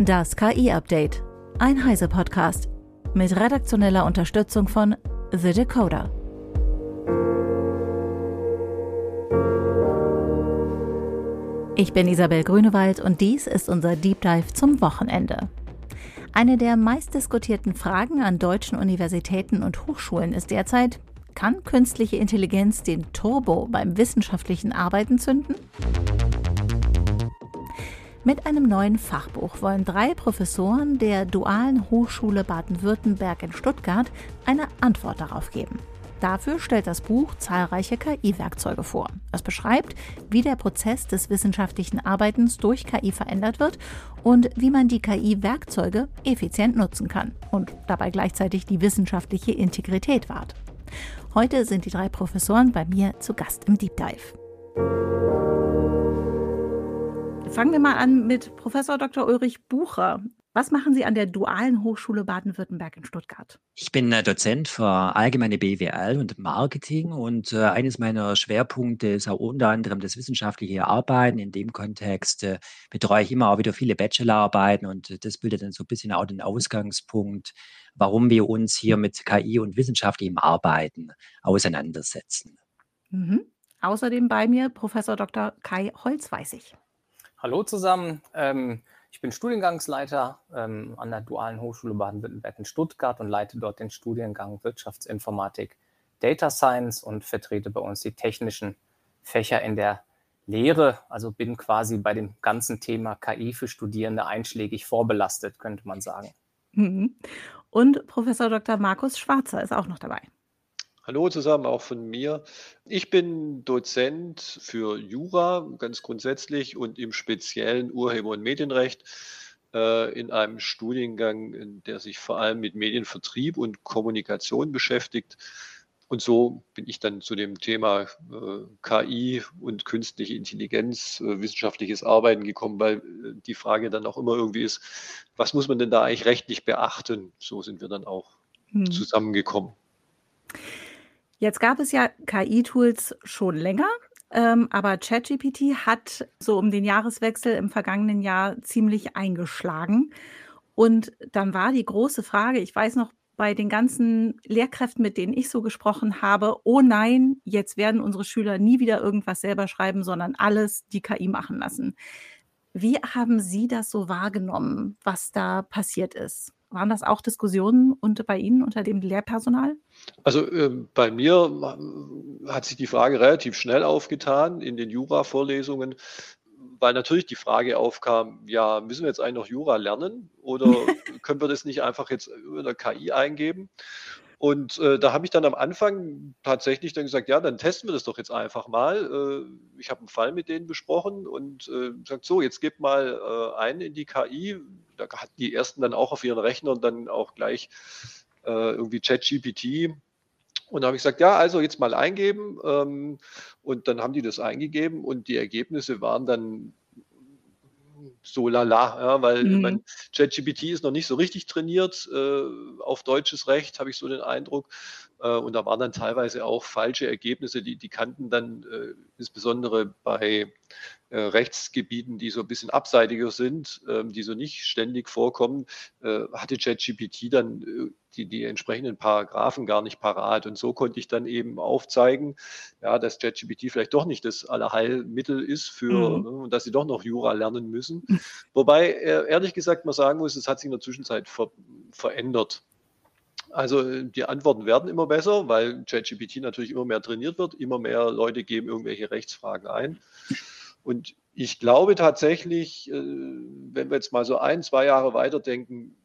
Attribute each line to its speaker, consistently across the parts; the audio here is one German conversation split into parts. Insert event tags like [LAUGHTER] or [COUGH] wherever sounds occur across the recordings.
Speaker 1: Das KI-Update. Ein Heise-Podcast. Mit redaktioneller Unterstützung von The Decoder. Ich bin Isabel Grünewald und dies ist unser Deep Dive zum Wochenende. Eine der meistdiskutierten Fragen an deutschen Universitäten und Hochschulen ist derzeit, kann künstliche Intelligenz den Turbo beim wissenschaftlichen Arbeiten zünden? Mit einem neuen Fachbuch wollen drei Professoren der Dualen Hochschule Baden-Württemberg in Stuttgart eine Antwort darauf geben. Dafür stellt das Buch zahlreiche KI-Werkzeuge vor. Es beschreibt, wie der Prozess des wissenschaftlichen Arbeitens durch KI verändert wird und wie man die KI-Werkzeuge effizient nutzen kann und dabei gleichzeitig die wissenschaftliche Integrität wahrt. Heute sind die drei Professoren bei mir zu Gast im Deep Dive. Fangen wir mal an mit Professor Dr. Ulrich Bucher. Was machen Sie an der Dualen Hochschule Baden-Württemberg in Stuttgart?
Speaker 2: Ich bin äh, Dozent für allgemeine BWL und Marketing und äh, eines meiner Schwerpunkte ist auch unter anderem das wissenschaftliche Arbeiten. In dem Kontext äh, betreue ich immer auch wieder viele Bachelorarbeiten und das bildet dann so ein bisschen auch den Ausgangspunkt, warum wir uns hier mit KI und wissenschaftlichem Arbeiten auseinandersetzen.
Speaker 1: Mhm. Außerdem bei mir Professor Dr. Kai Holzweißig.
Speaker 3: Hallo zusammen. Ähm, ich bin Studiengangsleiter ähm, an der Dualen Hochschule Baden-Württemberg in Stuttgart und leite dort den Studiengang Wirtschaftsinformatik Data Science und vertrete bei uns die technischen Fächer in der Lehre. Also bin quasi bei dem ganzen Thema KI für Studierende einschlägig vorbelastet, könnte man sagen.
Speaker 1: Mhm. Und Professor Dr. Markus Schwarzer ist auch noch dabei.
Speaker 4: Hallo zusammen, auch von mir. Ich bin Dozent für Jura ganz grundsätzlich und im speziellen Urheber- und Medienrecht äh, in einem Studiengang, der sich vor allem mit Medienvertrieb und Kommunikation beschäftigt. Und so bin ich dann zu dem Thema äh, KI und künstliche Intelligenz, äh, wissenschaftliches Arbeiten gekommen, weil äh, die Frage dann auch immer irgendwie ist, was muss man denn da eigentlich rechtlich beachten? So sind wir dann auch hm. zusammengekommen.
Speaker 1: Jetzt gab es ja KI-Tools schon länger, ähm, aber ChatGPT hat so um den Jahreswechsel im vergangenen Jahr ziemlich eingeschlagen. Und dann war die große Frage, ich weiß noch, bei den ganzen Lehrkräften, mit denen ich so gesprochen habe, oh nein, jetzt werden unsere Schüler nie wieder irgendwas selber schreiben, sondern alles die KI machen lassen. Wie haben Sie das so wahrgenommen, was da passiert ist? Waren das auch Diskussionen unter, bei Ihnen unter dem Lehrpersonal?
Speaker 4: Also äh, bei mir hat sich die Frage relativ schnell aufgetan in den Jura-Vorlesungen, weil natürlich die Frage aufkam, ja, müssen wir jetzt eigentlich noch Jura lernen oder [LAUGHS] können wir das nicht einfach jetzt über der KI eingeben? Und äh, da habe ich dann am Anfang tatsächlich dann gesagt, ja, dann testen wir das doch jetzt einfach mal. Äh, ich habe einen Fall mit denen besprochen und äh, gesagt, so, jetzt gebt mal äh, ein in die KI. Da hatten die ersten dann auch auf ihren Rechnern dann auch gleich äh, irgendwie ChatGPT. Und da habe ich gesagt, ja, also jetzt mal eingeben. Ähm, und dann haben die das eingegeben und die Ergebnisse waren dann so lala, ja, weil mhm. mein ChatGPT ist noch nicht so richtig trainiert äh, auf deutsches Recht, habe ich so den Eindruck. Äh, und da waren dann teilweise auch falsche Ergebnisse, die, die kannten dann äh, insbesondere bei äh, Rechtsgebieten, die so ein bisschen abseitiger sind, ähm, die so nicht ständig vorkommen, äh, hatte ChatGPT dann äh, die, die entsprechenden Paragraphen gar nicht parat. Und so konnte ich dann eben aufzeigen, ja, dass ChatGPT vielleicht doch nicht das Allerheilmittel ist für, mhm. Ne, und dass sie doch noch Jura lernen müssen. Wobei, ehrlich gesagt, man sagen muss, es hat sich in der Zwischenzeit ver verändert. Also die Antworten werden immer besser, weil ChatGPT natürlich immer mehr trainiert wird, immer mehr Leute geben irgendwelche Rechtsfragen ein. Und ich glaube tatsächlich, äh, wenn wir jetzt mal so ein, zwei Jahre weiterdenken,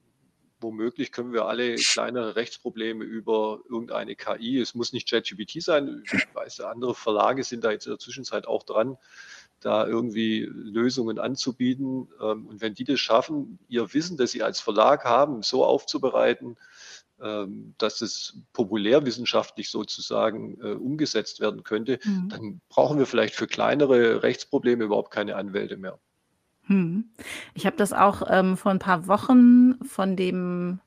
Speaker 4: womöglich können wir alle kleinere Rechtsprobleme über irgendeine KI, es muss nicht ChatGPT sein, ich weiß, andere Verlage sind da jetzt in der Zwischenzeit auch dran, da irgendwie Lösungen anzubieten. Ähm, und wenn die das schaffen, ihr Wissen, das sie als Verlag haben, so aufzubereiten, dass es populärwissenschaftlich sozusagen äh, umgesetzt werden könnte, mhm. dann brauchen wir vielleicht für kleinere Rechtsprobleme überhaupt keine Anwälte mehr.
Speaker 1: Mhm. Ich habe das auch ähm, vor ein paar Wochen von dem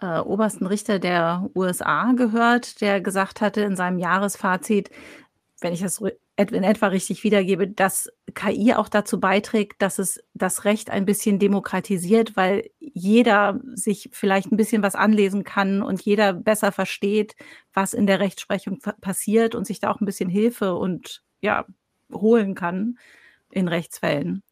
Speaker 1: äh, obersten Richter der USA gehört, der gesagt hatte in seinem Jahresfazit, wenn ich das in etwa richtig wiedergebe, dass KI auch dazu beiträgt, dass es das Recht ein bisschen demokratisiert, weil jeder sich vielleicht ein bisschen was anlesen kann und jeder besser versteht, was in der Rechtsprechung passiert und sich da auch ein bisschen Hilfe und ja, holen kann in Rechtsfällen.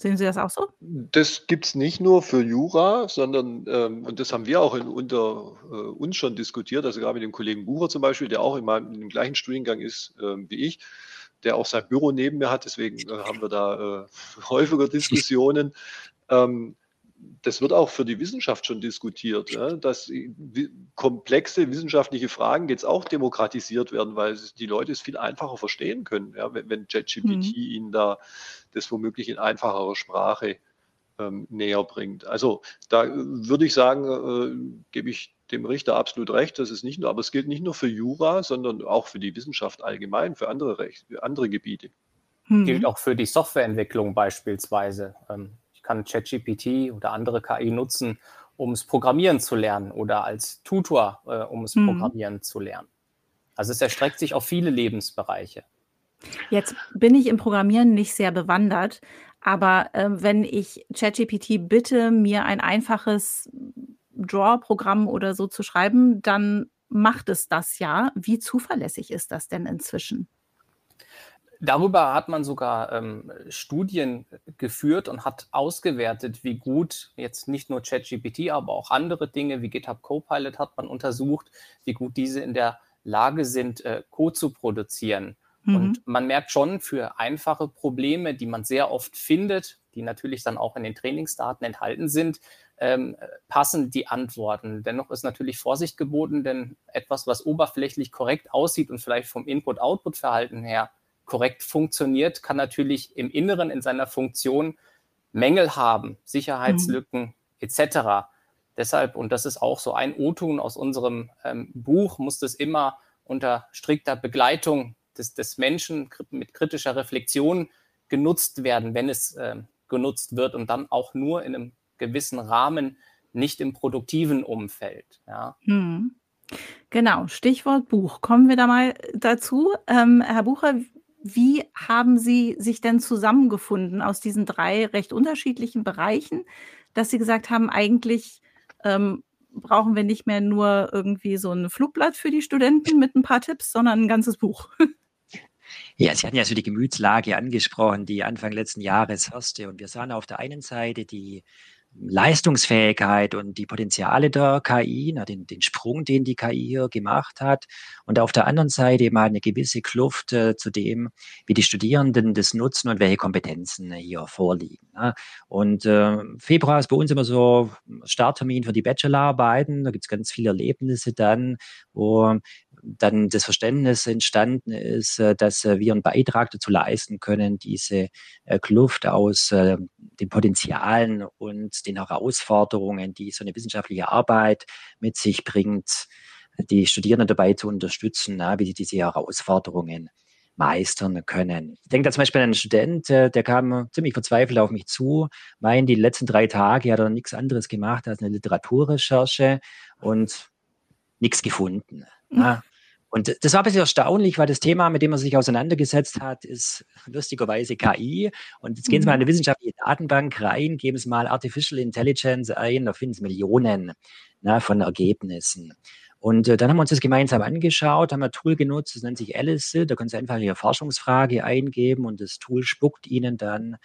Speaker 1: Sehen Sie das auch so?
Speaker 4: Das gibt es nicht nur für Jura, sondern, ähm, und das haben wir auch in, unter äh, uns schon diskutiert, also gerade mit dem Kollegen Bucher zum Beispiel, der auch in, meinem, in dem gleichen Studiengang ist äh, wie ich, der auch sein Büro neben mir hat, deswegen äh, haben wir da äh, [LAUGHS] häufiger [LAUGHS] Diskussionen. Ähm, das wird auch für die Wissenschaft schon diskutiert, ja, dass komplexe wissenschaftliche Fragen jetzt auch demokratisiert werden, weil die Leute es viel einfacher verstehen können, ja, wenn, wenn ChatGPT mhm. ihnen da das womöglich in einfacherer Sprache ähm, näher bringt. Also da würde ich sagen, äh, gebe ich dem Richter absolut recht, das ist nicht nur, aber es gilt nicht nur für Jura, sondern auch für die Wissenschaft allgemein, für andere, Recht, für andere Gebiete.
Speaker 3: Mhm. Gilt auch für die Softwareentwicklung beispielsweise. Ähm, kann ChatGPT oder andere KI nutzen, um es Programmieren zu lernen oder als Tutor, äh, um es mhm. Programmieren zu lernen. Also es erstreckt sich auf viele Lebensbereiche.
Speaker 1: Jetzt bin ich im Programmieren nicht sehr bewandert, aber äh, wenn ich ChatGPT bitte, mir ein einfaches Draw-Programm oder so zu schreiben, dann macht es das ja. Wie zuverlässig ist das denn inzwischen?
Speaker 3: Darüber hat man sogar ähm, Studien geführt und hat ausgewertet, wie gut jetzt nicht nur ChatGPT, aber auch andere Dinge wie GitHub Copilot hat man untersucht, wie gut diese in der Lage sind, äh, Code zu produzieren. Mhm. Und man merkt schon für einfache Probleme, die man sehr oft findet, die natürlich dann auch in den Trainingsdaten enthalten sind, ähm, passen die Antworten. Dennoch ist natürlich Vorsicht geboten, denn etwas, was oberflächlich korrekt aussieht und vielleicht vom Input-Output-Verhalten her korrekt funktioniert, kann natürlich im Inneren in seiner Funktion Mängel haben, Sicherheitslücken mhm. etc. Deshalb, und das ist auch so ein O-Ton aus unserem ähm, Buch, muss das immer unter strikter Begleitung des, des Menschen mit kritischer Reflexion genutzt werden, wenn es äh, genutzt wird und dann auch nur in einem gewissen Rahmen, nicht im produktiven Umfeld. Ja.
Speaker 1: Hm. Genau, Stichwort Buch. Kommen wir da mal dazu. Ähm, Herr Bucher, wie haben Sie sich denn zusammengefunden aus diesen drei recht unterschiedlichen Bereichen, dass Sie gesagt haben, eigentlich ähm, brauchen wir nicht mehr nur irgendwie so ein Flugblatt für die Studenten mit ein paar Tipps, sondern ein ganzes Buch? [LAUGHS]
Speaker 2: Ja, Sie hatten ja so die Gemütslage angesprochen, die Anfang letzten Jahres herrschte. Und wir sahen auf der einen Seite die Leistungsfähigkeit und die Potenziale der KI, na, den, den Sprung, den die KI hier gemacht hat. Und auf der anderen Seite mal eine gewisse Kluft äh, zu dem, wie die Studierenden das nutzen und welche Kompetenzen hier vorliegen. Ne? Und äh, Februar ist bei uns immer so Starttermin für die Bachelorarbeiten. Da gibt es ganz viele Erlebnisse dann, wo dann das Verständnis entstanden ist, äh, dass äh, wir einen Beitrag dazu leisten können, diese äh, Kluft aus den Potenzialen und den Herausforderungen, die so eine wissenschaftliche Arbeit mit sich bringt, die Studierenden dabei zu unterstützen, wie sie diese Herausforderungen meistern können. Ich denke da zum Beispiel an einen Student, der kam ziemlich verzweifelt auf mich zu, meint, die letzten drei Tage hat er nichts anderes gemacht als eine Literaturrecherche und nichts gefunden. Ja. Und das war ein bisschen erstaunlich, weil das Thema, mit dem er sich auseinandergesetzt hat, ist lustigerweise KI. Und jetzt gehen Sie mal in eine mhm. wissenschaftliche Datenbank rein, geben Sie mal Artificial Intelligence ein, da finden Sie Millionen na, ne, von Ergebnissen. Und äh, dann haben wir uns das gemeinsam angeschaut, haben ein Tool genutzt, das nennt sich Alice. Da können Sie einfach Ihre Forschungsfrage eingeben und das Tool spuckt Ihnen dann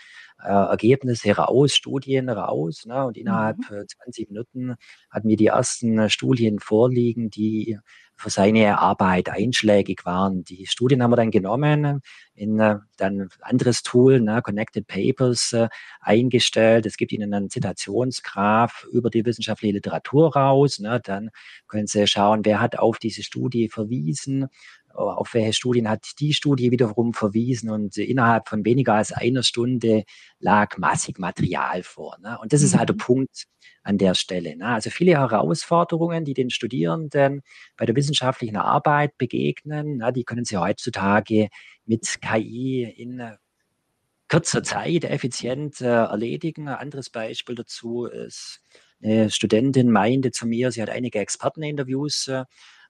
Speaker 2: äh, Ergebnisse raus, Studien raus. Ne? Und innerhalb mhm. 20 Minuten hatten wir die ersten Studien vorliegen, die für seine Arbeit einschlägig waren. Die Studien haben wir dann genommen, in äh, dann ein anderes Tool, ne, Connected Papers, äh, eingestellt. Es gibt Ihnen einen Zitationsgraph über die wissenschaftliche Literatur raus. Ne, dann können Sie schauen, wer hat auf diese Studie verwiesen, auf welche Studien hat die Studie wiederum verwiesen und innerhalb von weniger als einer Stunde lag massig Material vor. Ne? Und das ist halt der mhm. Punkt an der Stelle. Ne? Also viele Herausforderungen, die den Studierenden bei der wissenschaftlichen Arbeit begegnen, ne, die können sie heutzutage mit KI in kürzer Zeit effizient äh, erledigen. Ein anderes Beispiel dazu ist, eine Studentin meinte zu mir, sie hat einige Experteninterviews äh,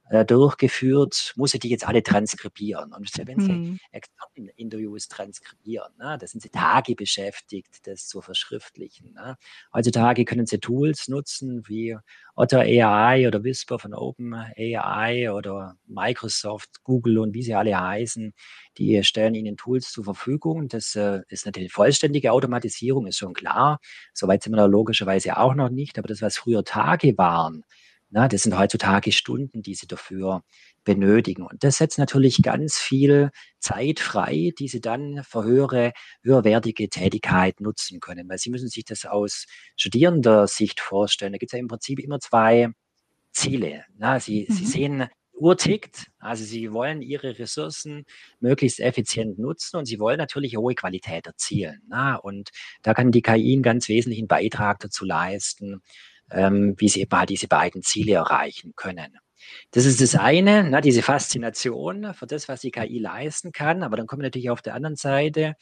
Speaker 2: äh, durchgeführt, muss sie die jetzt alle transkribieren. Und wenn sie
Speaker 1: Mhm.
Speaker 2: Experteninterviews transkribieren, ne, da sind sie Tage beschäftigt, das zu verschriftlichen. Ne. Heutzutage können sie Tools nutzen wie Otter AI oder Whisper von OpenAI oder Microsoft, Google und wie sie alle heißen. Die stellen ihnen Tools zur Verfügung. Das äh, ist natürlich vollständige Automatisierung, ist schon klar. Soweit sind wir da logischerweise auch noch nicht. Aber das, was früher Tage waren, na, das sind heutzutage Stunden, die sie dafür benötigen. Und das setzt natürlich ganz viel Zeit frei, die sie dann für höhere, höherwertige Tätigkeit nutzen können. Weil sie müssen sich das aus studierender Sicht vorstellen. Da gibt es ja im Prinzip immer zwei Ziele. Na, sie, sie
Speaker 1: Mhm.
Speaker 2: sehen, die Uhr tickt, also sie wollen ihre Ressourcen möglichst effizient nutzen und sie wollen natürlich hohe Qualität erzielen. Na, und da kann die KI einen ganz wesentlichen Beitrag dazu leisten, ähm, wie sie eben halt diese beiden Ziele erreichen können. Das ist das eine, ne, diese Faszination für das, was die KI leisten kann. Aber dann kommen natürlich auf der anderen Seite,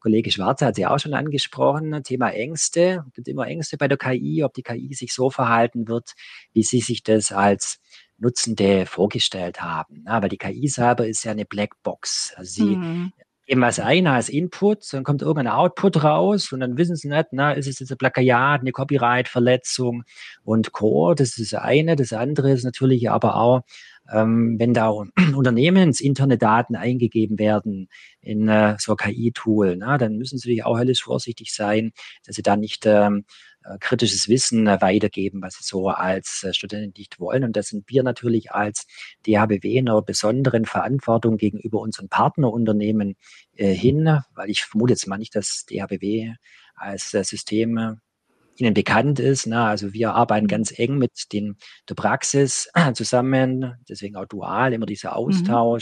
Speaker 2: Kollege Schwarze hat sie auch schon angesprochen, Thema Ängste. Es gibt immer Ängste bei der KI, ob die KI sich so verhalten wird, wie sie sich das als Nutzende vorgestellt haben. Ja, weil die KI selber ist ja eine Blackbox. Also sie
Speaker 1: Mhm.
Speaker 2: Geben was ein als Input, dann kommt irgendein Output raus und dann wissen sie nicht, na, ist es jetzt ein Plagiat, eine Copyright-Verletzung und Core, das ist das eine. Das andere ist natürlich aber auch, ähm, wenn da [CLEARS THROAT] unternehmensinterne Daten eingegeben werden in äh, so ein KI-Tool, dann müssen sie natürlich auch höllisch vorsichtig sein, dass sie da nicht ähm, äh, kritisches Wissen äh, weitergeben, was sie so als äh, Studenten nicht wollen. Und da sind wir natürlich als DHBW in einer besonderen Verantwortung gegenüber unseren Partnerunternehmen äh, hin, weil ich vermute jetzt mal nicht, dass DHBW als äh, System äh, Ihnen bekannt ist. Na, also wir arbeiten
Speaker 1: Mhm.
Speaker 2: ganz eng mit den, der Praxis [CLEARS THROAT] zusammen, deswegen auch dual, immer dieser
Speaker 1: Mhm.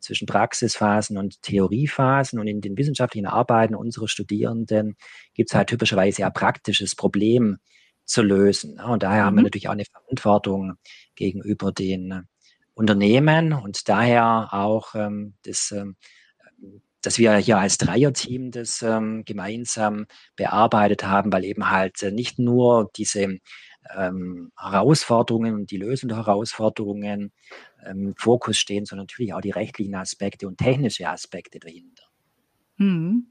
Speaker 2: Zwischen Praxisphasen und Theoriephasen. Und in den wissenschaftlichen Arbeiten unserer Studierenden gibt es halt typischerweise ein praktisches Problem zu lösen. Und daher haben wir
Speaker 1: Mhm.
Speaker 2: natürlich auch eine Verantwortung gegenüber den Unternehmen und daher auch ähm, das, ähm, dass wir hier als Dreierteam das ähm, gemeinsam bearbeitet haben, weil eben halt nicht nur diese ähm, Herausforderungen und die Lösung der Herausforderungen ähm, im Fokus stehen, sondern natürlich auch die rechtlichen Aspekte und technische Aspekte dahinter.
Speaker 1: Mhm.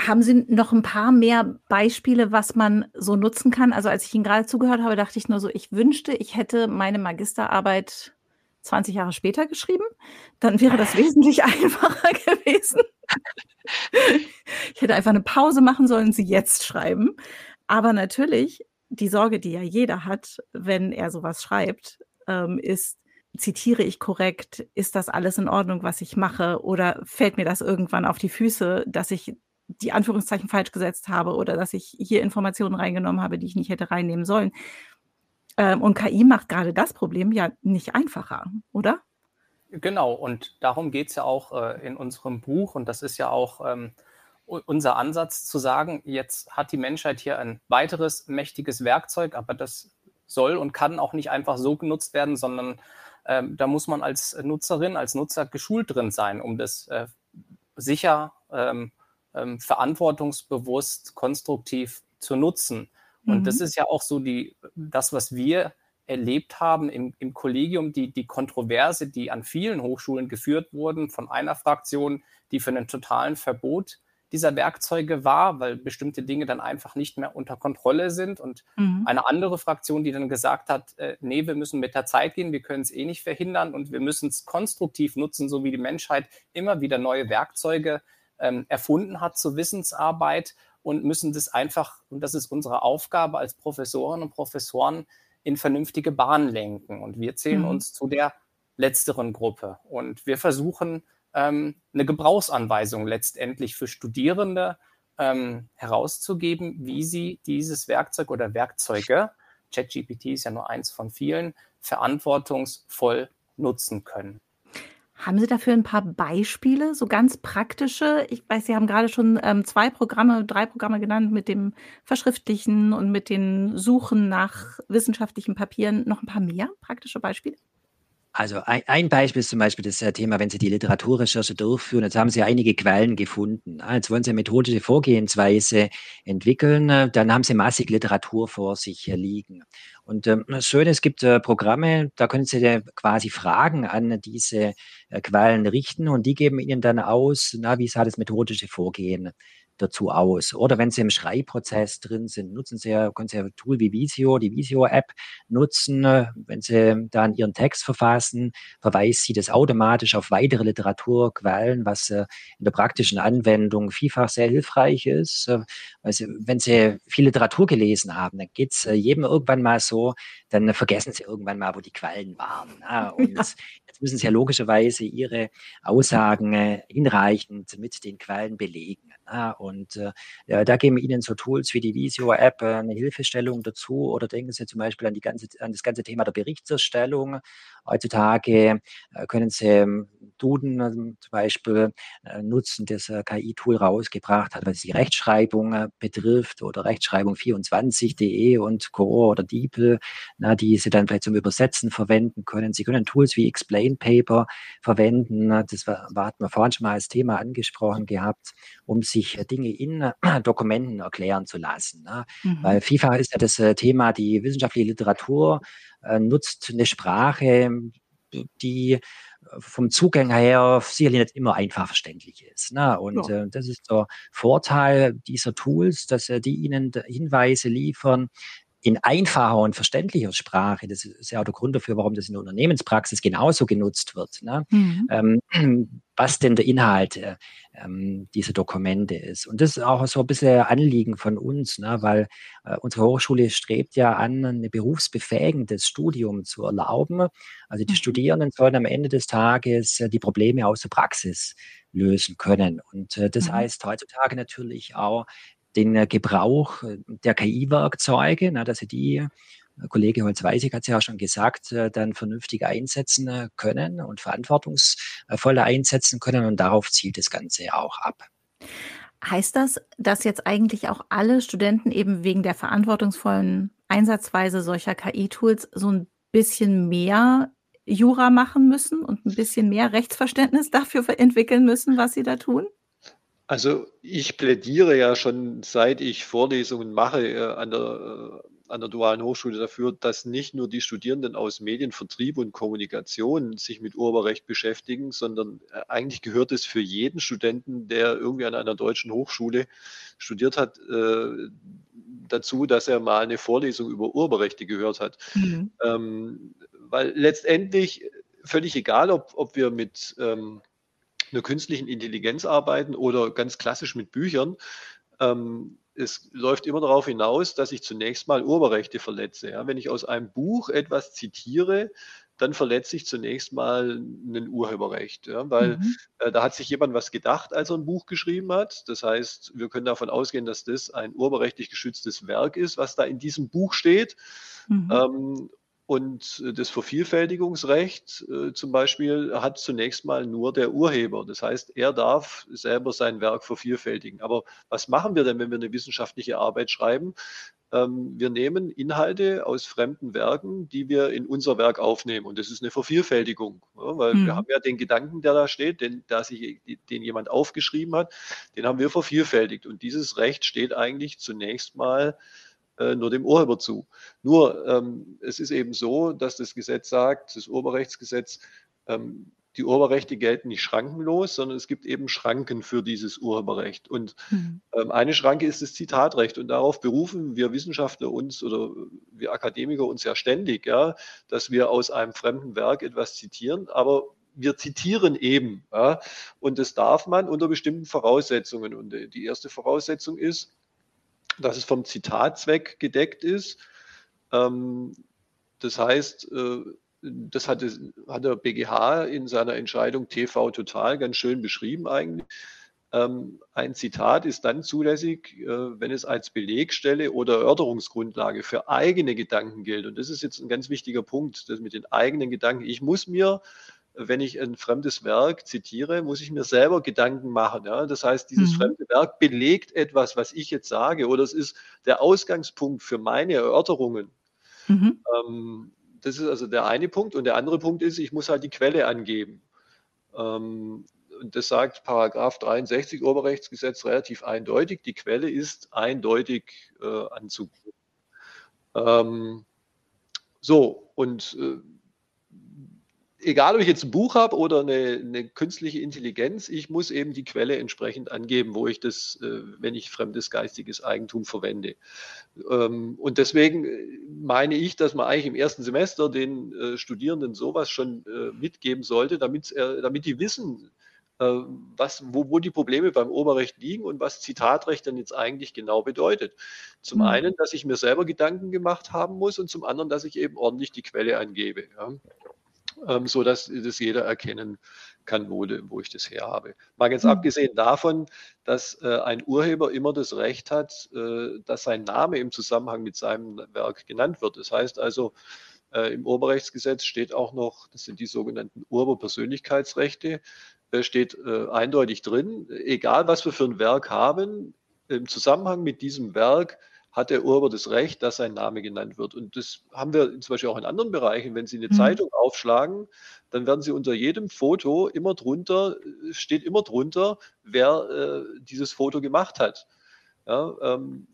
Speaker 1: Haben Sie noch ein paar mehr Beispiele, was man so nutzen kann? Also, als ich Ihnen gerade zugehört habe, dachte ich nur so, ich wünschte, ich hätte meine Magisterarbeit 20 Jahre später geschrieben. Dann wäre das [LAUGHS] wesentlich einfacher gewesen. Ich hätte einfach eine Pause machen sollen sie jetzt schreiben. Aber natürlich, die Sorge, die ja jeder hat, wenn er sowas schreibt, ähm, ist, zitiere ich korrekt? Ist das alles in Ordnung, was ich mache? Oder fällt mir das irgendwann auf die Füße, dass ich die Anführungszeichen falsch gesetzt habe oder dass ich hier Informationen reingenommen habe, die ich nicht hätte reinnehmen sollen? Ähm, und KI macht gerade das Problem ja nicht einfacher, oder?
Speaker 3: Genau, und darum geht es ja auch äh, in unserem Buch. Und das ist ja auch ähm, unser Ansatz zu sagen, jetzt hat die Menschheit hier ein weiteres mächtiges Werkzeug, aber das soll und kann auch nicht einfach so genutzt werden, sondern ähm, da muss man als Nutzerin, als Nutzer geschult drin sein, um das äh, sicher, ähm, ähm, verantwortungsbewusst, konstruktiv zu nutzen. Und das
Speaker 1: Mhm.
Speaker 3: ist ja auch so die, das, was wir erlebt haben im, im Kollegium, die, die Kontroverse, die an vielen Hochschulen geführt wurden, von einer Fraktion, die für einen totalen Verbot dieser Werkzeuge war, weil bestimmte Dinge dann einfach nicht mehr unter Kontrolle sind. Und
Speaker 1: Mhm.
Speaker 3: eine andere Fraktion, die dann gesagt hat, äh, nee, wir müssen mit der Zeit gehen, wir können es eh nicht verhindern und wir müssen es konstruktiv nutzen, so wie die Menschheit immer wieder neue Werkzeuge ähm, erfunden hat zur Wissensarbeit und müssen das einfach, und das ist unsere Aufgabe als Professorinnen und Professoren, in vernünftige Bahnen lenken. Und wir zählen
Speaker 1: Mhm.
Speaker 3: uns zu der letzteren Gruppe. Und wir versuchen, eine Gebrauchsanweisung letztendlich für Studierende ähm, herauszugeben, wie sie dieses Werkzeug oder Werkzeuge, ChatGPT ist ja nur eins von vielen, verantwortungsvoll nutzen können.
Speaker 1: Haben Sie dafür ein paar Beispiele, so ganz praktische? Ich weiß, Sie haben gerade schon ähm, zwei Programme, drei Programme genannt mit dem Verschriftlichen und mit den Suchen nach wissenschaftlichen Papieren. Noch ein paar mehr praktische Beispiele?
Speaker 2: Also ein, ein Beispiel ist zum Beispiel das äh, Thema, wenn Sie die Literaturrecherche durchführen, jetzt haben Sie einige Quellen gefunden. Ah, Jetzt wollen Sie eine methodische Vorgehensweise entwickeln, äh, dann haben Sie massig Literatur vor sich äh, liegen. Und ähm, das Schöne, es gibt Programme, da können Sie quasi Fragen an diese Quellen richten und die geben Ihnen dann aus, na, wie sah das methodische Vorgehen dazu aus. Oder wenn Sie im Schreibprozess drin sind, nutzen Sie, können Sie ein Tool wie Visio, die Visio-App nutzen. Wenn Sie dann Ihren Text verfassen, verweist Sie das automatisch auf weitere Literaturquellen, was äh, in der praktischen Anwendung vielfach sehr hilfreich ist. Also, wenn Sie viel Literatur gelesen haben, dann geht es äh, jedem irgendwann mal so, dann vergessen Sie irgendwann mal, wo die Quellen waren. [LAUGHS] Und ja. jetzt müssen Sie ja logischerweise Ihre Aussagen hinreichend mit den Quellen belegen. Und äh, da geben Ihnen so Tools wie die Visio-App äh, eine Hilfestellung dazu oder denken Sie zum Beispiel an, die ganze, an das ganze Thema der Berichterstellung. Heutzutage äh, können Sie ähm, Duden zum Beispiel nutzen, das KI-Tool rausgebracht hat, was die Rechtschreibung betrifft oder Rechtschreibung24.de und Co. oder DeepL, na, die Sie dann vielleicht zum Übersetzen verwenden können. Sie können Tools wie Explain Paper verwenden. Das war, hatten wir vorhin schon mal als Thema angesprochen gehabt, um sich Dinge in Dokumenten erklären zu lassen. Ne? Mhm. Weil FIFA ist ja das Thema, die wissenschaftliche Literatur äh, nutzt eine Sprache, die vom Zugang her sicherlich nicht immer einfach verständlich ist. Ne? Und ja. äh, das ist der Vorteil dieser Tools, dass äh, die Ihnen Hinweise liefern, in einfacher und verständlicher Sprache, das ist ja auch der Grund dafür, warum das in der Unternehmenspraxis genauso genutzt wird, ne? mhm. ähm, [CLEARS THROAT] was denn der Inhalt äh, ähm, dieser Dokumente ist. Und das ist auch so ein bisschen Anliegen von uns, ne? weil äh, unsere Hochschule strebt ja an, ein berufsbefähigendes Studium zu erlauben. Also die mhm. Studierenden sollen am Ende des Tages äh, die Probleme aus der Praxis lösen können. Und äh, das mhm. heißt heutzutage natürlich auch, den äh, Gebrauch äh, der KI-Werkzeuge, dass sie die äh, Kollege Holz-Weisig hat es ja auch schon gesagt, dann vernünftig einsetzen können und verantwortungsvoller einsetzen können. Und darauf zielt das Ganze auch ab.
Speaker 1: Heißt das, dass jetzt eigentlich auch alle Studenten eben wegen der verantwortungsvollen Einsatzweise solcher KI-Tools so ein bisschen mehr Jura machen müssen und ein bisschen mehr Rechtsverständnis [LAUGHS] dafür entwickeln müssen, was sie da tun?
Speaker 4: Also ich plädiere ja schon, seit ich Vorlesungen mache äh, an der, äh, an der Dualen Hochschule dafür, dass nicht nur die Studierenden aus Medienvertrieb und Kommunikation sich mit Urheberrecht beschäftigen, sondern äh, eigentlich gehört es für jeden Studenten, der irgendwie an einer deutschen Hochschule studiert hat, äh, dazu, dass er mal eine Vorlesung über Urheberrechte gehört hat. Mhm. Ähm, weil letztendlich völlig egal, ob, ob wir mit ähm, einer künstlichen Intelligenz arbeiten oder ganz klassisch mit Büchern. Ähm, es läuft immer darauf hinaus, dass ich zunächst mal Urheberrechte verletze. Ja, wenn ich aus einem Buch etwas zitiere, dann verletze ich zunächst mal ein Urheberrecht, ja, weil mhm. äh, da hat sich jemand was gedacht, als er ein Buch geschrieben hat. Das heißt, wir können davon ausgehen, dass das ein urheberrechtlich geschütztes Werk ist, was da in diesem Buch steht. Mhm. Ähm, und äh, das Vervielfältigungsrecht äh, zum Beispiel hat zunächst mal nur der Urheber. Das heißt, er darf selber sein Werk vervielfältigen. Aber was machen wir denn, wenn wir eine wissenschaftliche Arbeit schreiben? Ähm, wir nehmen Inhalte aus fremden Werken, die wir in unser Werk aufnehmen. Und das ist eine Vervielfältigung, ja, weil mhm. wir haben ja den Gedanken, der da steht, den, der sich, den jemand aufgeschrieben hat, den haben wir vervielfältigt. Und dieses Recht steht eigentlich zunächst mal äh, nur dem Urheber zu. Nur ähm, es ist eben so, dass das Gesetz sagt, das Urheberrechtsgesetz, ähm, die Urheberrechte gelten nicht schrankenlos, sondern es gibt eben Schranken für dieses Urheberrecht. Und mhm. ähm, eine Schranke ist das Zitatrecht. Und darauf berufen wir Wissenschaftler uns oder wir Akademiker uns ja ständig, ja, dass wir aus einem fremden Werk etwas zitieren. Aber wir zitieren eben. Ja, und das darf man unter bestimmten Voraussetzungen. Und äh, die erste Voraussetzung ist, dass es vom Zitatzweck gedeckt ist. Ähm, das heißt, äh, das hat, hat der BGH in seiner Entscheidung TV Total ganz schön beschrieben eigentlich. Ähm, ein Zitat ist dann zulässig, äh, wenn es als Belegstelle oder Erörterungsgrundlage für eigene Gedanken gilt. Und das ist jetzt ein ganz wichtiger Punkt, das mit den eigenen Gedanken. Ich muss mir wenn ich ein fremdes Werk zitiere, muss ich mir selber Gedanken machen. Ja? Das heißt, dieses mhm. fremde Werk belegt etwas, was ich jetzt sage, oder es ist der Ausgangspunkt für meine Erörterungen. Mhm. Ähm, das ist also der eine Punkt. Und der andere Punkt ist, ich muss halt die Quelle angeben. Ähm, und das sagt Paragraph 63 Urheberrechtsgesetz relativ eindeutig. Die Quelle ist eindeutig äh, anzugeben. Ähm, So, und äh, egal ob ich jetzt ein Buch habe oder eine, eine, künstliche Intelligenz, ich muss eben die Quelle entsprechend angeben, wo ich das, äh, wenn ich fremdes geistiges Eigentum verwende. Ähm, und deswegen äh, meine ich, dass man eigentlich im ersten Semester den äh, Studierenden sowas schon mitgeben sollte, damit, damit die wissen, was, wo, wo die Probleme beim Oberrecht liegen und was Zitatrecht dann jetzt eigentlich genau bedeutet. Zum mhm. einen, dass ich mir selber Gedanken gemacht haben muss und zum anderen, dass ich eben ordentlich die Quelle angebe. Ja ähm, so dass das jeder erkennen kann, wo, wo ich das her habe. Mal ganz mhm. abgesehen davon, dass äh, ein Urheber immer das Recht hat, äh, dass sein Name im Zusammenhang mit seinem Werk genannt wird. Das heißt also, äh, im Urheberrechtsgesetz steht auch noch, das sind die sogenannten Urheberpersönlichkeitsrechte, äh, steht äh, eindeutig drin, egal was wir für ein Werk haben, im Zusammenhang mit diesem Werk hat der Urheber das Recht, dass sein Name genannt wird. Und das haben wir zum Beispiel auch in anderen Bereichen. Wenn Sie eine mhm. Zeitung aufschlagen, dann werden Sie unter jedem Foto immer drunter, steht immer drunter, wer äh, dieses Foto gemacht hat. Ja, ähm,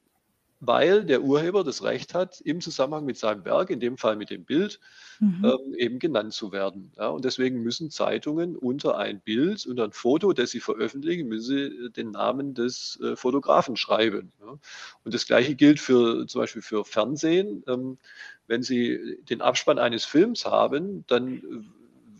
Speaker 4: weil der Urheber das Recht hat, im Zusammenhang mit seinem Werk, in dem Fall mit dem Bild, mhm. ähm, eben genannt zu werden. Ja, und deswegen müssen Zeitungen unter ein Bild, unter ein Foto, das sie veröffentlichen, müssen sie äh, den Namen des äh, Fotografen schreiben. Ja. Und das Gleiche gilt für zum Beispiel für Fernsehen. Ähm, wenn Sie den Abspann eines Films haben, dann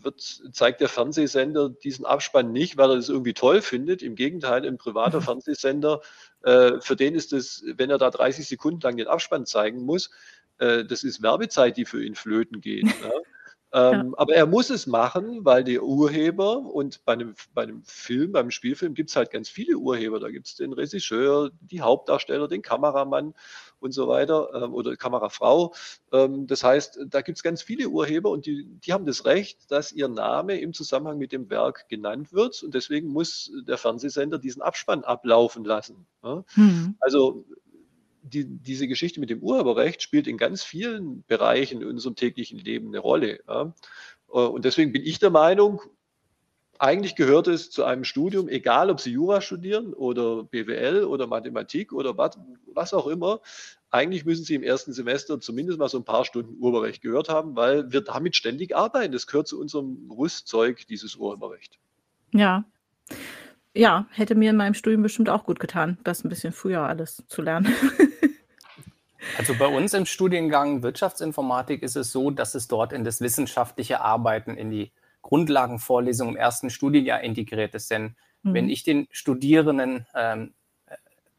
Speaker 4: wird, zeigt der Fernsehsender diesen Abspann nicht, weil er das irgendwie toll findet. Im Gegenteil, ein privater. [LAUGHS] Fernsehsender, äh, für den ist es, wenn er da 30 Sekunden lang den Abspann zeigen muss, äh, das ist Werbezeit, die für ihn flöten geht. ja. [LAUGHS] Ähm, ja. Aber er muss es machen, weil der Urheber und bei einem, bei einem Film, beim Spielfilm gibt es halt ganz viele Urheber. Da gibt es den Regisseur, die Hauptdarsteller, den Kameramann und so weiter ähm, oder Kamerafrau. Ähm, das heißt, da gibt es ganz viele Urheber und die, die haben das Recht, dass ihr Name im Zusammenhang mit dem Werk genannt wird und deswegen muss der Fernsehsender diesen Abspann ablaufen lassen. Ja? Mhm. Also die, diese Geschichte mit dem Urheberrecht spielt in ganz vielen Bereichen in unserem täglichen Leben eine Rolle. Ja? Und deswegen bin ich der Meinung, eigentlich gehört es zu einem Studium, egal ob Sie Jura studieren oder BWL oder Mathematik oder was, was auch immer, eigentlich müssen Sie im ersten Semester zumindest mal so ein paar Stunden Urheberrecht gehört haben, weil wir damit ständig arbeiten. Das gehört zu unserem Rüstzeug, dieses Urheberrecht.
Speaker 1: Ja. Ja, hätte mir in meinem Studium bestimmt auch gut getan, das ein bisschen früher alles zu lernen. [LAUGHS]
Speaker 3: Also bei uns im Studiengang Wirtschaftsinformatik ist es so, dass es dort in das wissenschaftliche Arbeiten, in die Grundlagenvorlesung im ersten Studienjahr integriert ist. Denn mhm. wenn ich den Studierenden ähm,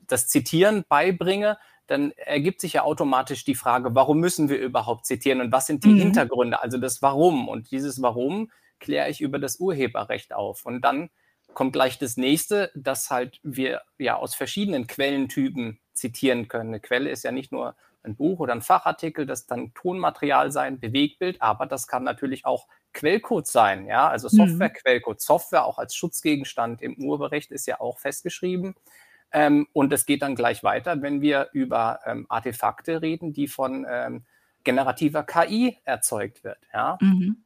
Speaker 3: das Zitieren beibringe, dann ergibt sich ja automatisch die Frage, warum müssen wir überhaupt zitieren und was sind die mhm. Hintergründe, also das Warum. Und dieses Warum kläre ich über das Urheberrecht auf. Und dann kommt gleich das nächste, dass halt wir ja aus verschiedenen Quellentypen zitieren können. Eine Quelle ist ja nicht nur ein Buch oder ein Fachartikel, das dann Tonmaterial sein, Bewegtbild, aber das kann natürlich auch Quellcode sein, ja, also mhm. Software-Quellcode. Software auch als Schutzgegenstand im Urheberrecht ist ja auch festgeschrieben. Ähm, und es geht dann gleich weiter, wenn wir über ähm, Artefakte reden, die von ähm, generativer KI erzeugt wird. Ja? Mhm.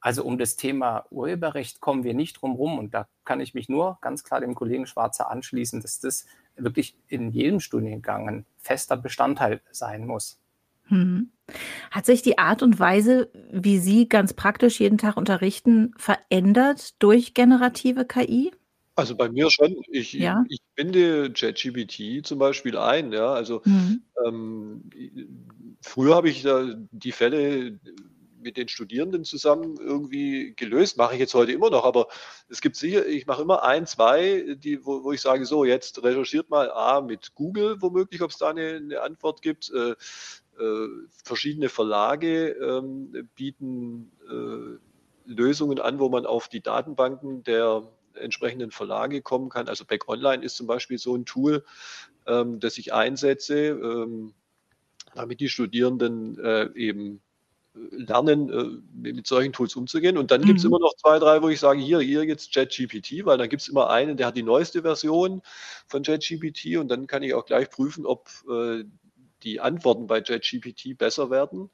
Speaker 3: Also um das Thema Urheberrecht kommen wir nicht drum rum. Und da kann ich mich nur ganz klar dem Kollegen Schwarzer anschließen, dass das wirklich in jedem Studiengang ein fester Bestandteil sein muss.
Speaker 1: Mhm. Hat sich die Art und Weise, wie Sie ganz praktisch jeden Tag unterrichten, verändert durch generative KI?
Speaker 4: Also bei mir schon. Ich, Ja. ich binde ChatGPT zum Beispiel ein, ja. Also Mhm. ähm, früher habe ich da die Fälle mit den Studierenden zusammen irgendwie gelöst. Mache ich jetzt heute immer noch, aber es gibt sicher, ich mache immer ein, zwei, die, wo, wo ich sage, so, jetzt recherchiert mal A mit Google womöglich, ob es da eine, eine Antwort gibt. Äh, äh, verschiedene Verlage ähm, bieten äh, Lösungen an, wo man auf die Datenbanken der entsprechenden Verlage kommen kann. Also Back Online ist zum Beispiel so ein Tool, ähm, das ich einsetze, ähm, damit die Studierenden äh, eben lernen, äh, mit solchen Tools umzugehen. Und dann mhm. gibt es immer noch zwei, drei, wo ich sage, hier, hier jetzt ChatGPT, weil dann gibt es immer einen, der hat die neueste Version von ChatGPT und dann kann ich auch gleich prüfen, ob äh, die Antworten bei ChatGPT besser werden.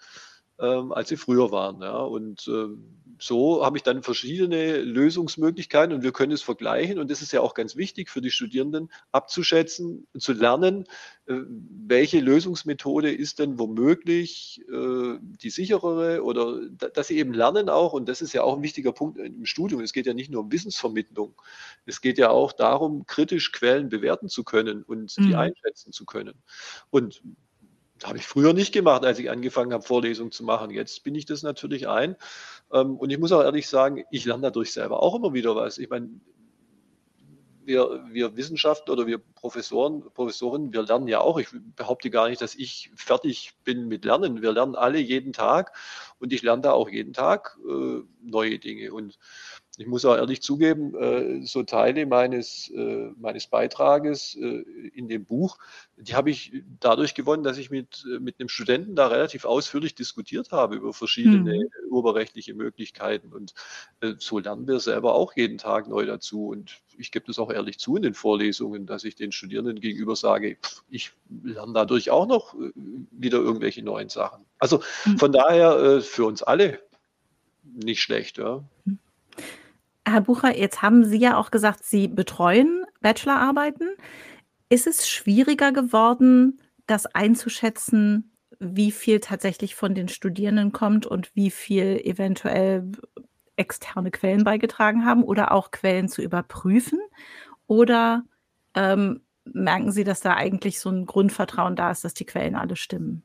Speaker 4: Ähm, als sie früher waren. Ja. Und ähm, so habe ich dann verschiedene Lösungsmöglichkeiten und wir können es vergleichen. Und das ist ja auch ganz wichtig für die Studierenden abzuschätzen, zu lernen, äh, welche Lösungsmethode ist denn womöglich äh, die sicherere oder dass sie eben lernen auch. Und das ist ja auch ein wichtiger Punkt im Studium. Es geht ja nicht nur um Wissensvermittlung. Es geht ja auch darum, kritisch Quellen bewerten zu können und mhm. die einschätzen zu können. Und habe ich früher nicht gemacht, als ich angefangen habe, Vorlesungen zu machen. Jetzt bin ich das natürlich ein. Ähm, und ich muss auch ehrlich sagen, ich lerne dadurch selber auch immer wieder was. Ich meine, wir, wir Wissenschaftler oder wir Professoren, Professorinnen, wir lernen ja auch. Ich behaupte gar nicht, dass ich fertig bin mit Lernen. Wir lernen alle jeden Tag und ich lerne da auch jeden Tag äh, neue Dinge. Und ich muss auch ehrlich zugeben, äh, so Teile meines, äh, meines Beitrages äh, in dem Buch, die habe ich dadurch gewonnen, dass ich mit, mit einem Studenten da relativ ausführlich diskutiert habe über verschiedene mhm. urheberrechtliche Möglichkeiten. Und so lernen wir selber auch jeden Tag neu dazu. Und ich gebe das auch ehrlich zu in den Vorlesungen, dass ich den Studierenden gegenüber sage, ich lerne dadurch auch noch wieder irgendwelche neuen Sachen. Also mhm. von daher für uns alle nicht schlecht. Ja.
Speaker 1: Herr Bucher, jetzt haben Sie ja auch gesagt, Sie betreuen Bachelorarbeiten. Ist es schwieriger geworden, das einzuschätzen, wie viel tatsächlich von den Studierenden kommt und wie viel eventuell externe Quellen beigetragen haben oder auch Quellen zu überprüfen? Oder ähm, merken Sie, dass da eigentlich so ein Grundvertrauen da ist, dass die Quellen alle stimmen?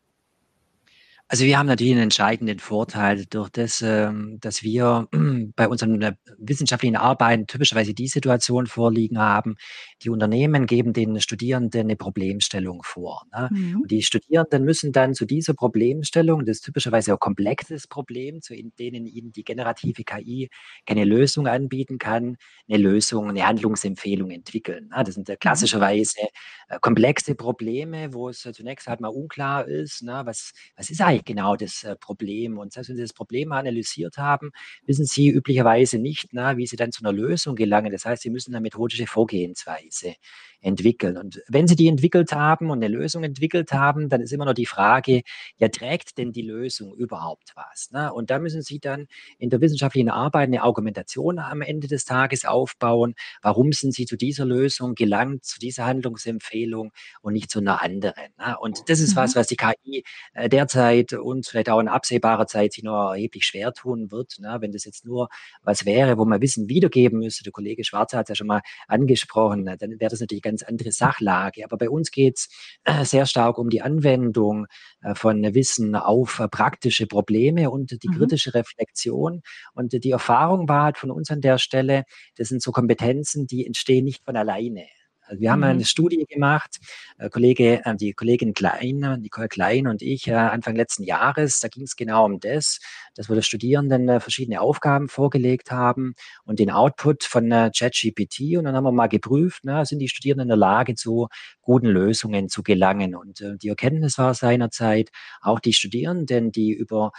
Speaker 2: Also wir haben natürlich einen entscheidenden Vorteil durch das, ähm, dass wir [CLEARS THROAT] bei unseren äh, wissenschaftlichen Arbeiten typischerweise die Situation vorliegen haben, die Unternehmen geben den Studierenden eine Problemstellung vor. Ne? Mhm. Und die Studierenden müssen dann zu dieser Problemstellung, das ist typischerweise ein komplexes Problem, zu denen ihnen die generative KI keine Lösung anbieten kann, eine Lösung, eine Handlungsempfehlung entwickeln. Ne? Das sind mhm. klassischerweise äh, komplexe Probleme, wo es zunächst halt mal unklar ist, ne? was, was ist eigentlich eigentlich genau das äh, Problem? Und selbst wenn Sie das Problem analysiert haben, wissen Sie üblicherweise nicht, na, wie Sie dann zu einer Lösung gelangen. Das heißt, Sie müssen eine methodische Vorgehensweise entwickeln. Und wenn Sie die entwickelt haben und eine Lösung entwickelt haben, dann ist immer noch die Frage, ja, trägt denn die Lösung überhaupt was? Ne? Und da müssen Sie dann in der wissenschaftlichen Arbeit eine Argumentation am Ende des Tages aufbauen. Warum sind Sie zu dieser Lösung gelangt, zu dieser Handlungsempfehlung und nicht zu einer anderen? Ne? Und das ist mhm. was, was die KI äh, derzeit und vielleicht auch in absehbarer Zeit sich noch erheblich schwer tun wird. Ne? Wenn das jetzt nur was wäre, wo man Wissen wiedergeben müsste, der Kollege Schwarzer hat es ja schon mal angesprochen, dann wäre das natürlich ganz andere Sachlage. Aber bei uns geht es äh, sehr stark um die Anwendung äh, von Wissen auf äh, praktische Probleme und die mhm. kritische Reflexion. Und die Erfahrung war halt von uns an der Stelle, das sind so Kompetenzen, die entstehen nicht von alleine. Also wir haben mhm. eine Studie gemacht, äh, Kollege, äh, die Kollegin Klein, Nicole Klein und ich, äh, Anfang letzten Jahres, da ging es genau um das, dass wir den Studierenden verschiedene Aufgaben vorgelegt haben und den Output von ChatGPT und dann haben wir mal geprüft, na, sind die Studierenden in der Lage, zu guten Lösungen zu gelangen. Und die Erkenntnis war seinerzeit, auch die Studierenden, die über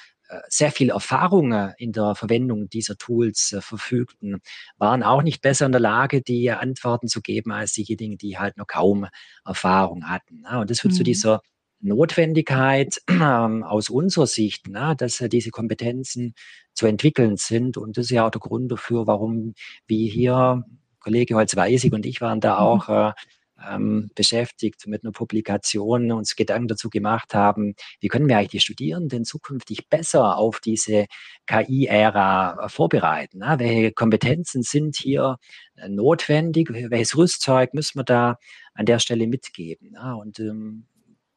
Speaker 2: sehr viel Erfahrung in der Verwendung dieser Tools äh, verfügten, waren auch nicht besser in der Lage, die Antworten zu geben, als diejenigen, die halt noch kaum Erfahrung hatten. Ne? Und das führt mhm. zu dieser Notwendigkeit ähm, aus unserer Sicht, ne, dass äh, diese Kompetenzen zu entwickeln sind. Und das ist ja auch der Grund dafür, warum wir hier, Kollege Holz-Weisig und ich waren da mhm. auch äh, ähm, beschäftigt, mit einer Publikation uns Gedanken dazu gemacht haben, wie können wir eigentlich die Studierenden zukünftig besser auf diese KI-Ära äh, vorbereiten? Ne? Welche Kompetenzen sind hier äh, notwendig? Welches Rüstzeug müssen wir da an der Stelle mitgeben? Ne? Und ähm,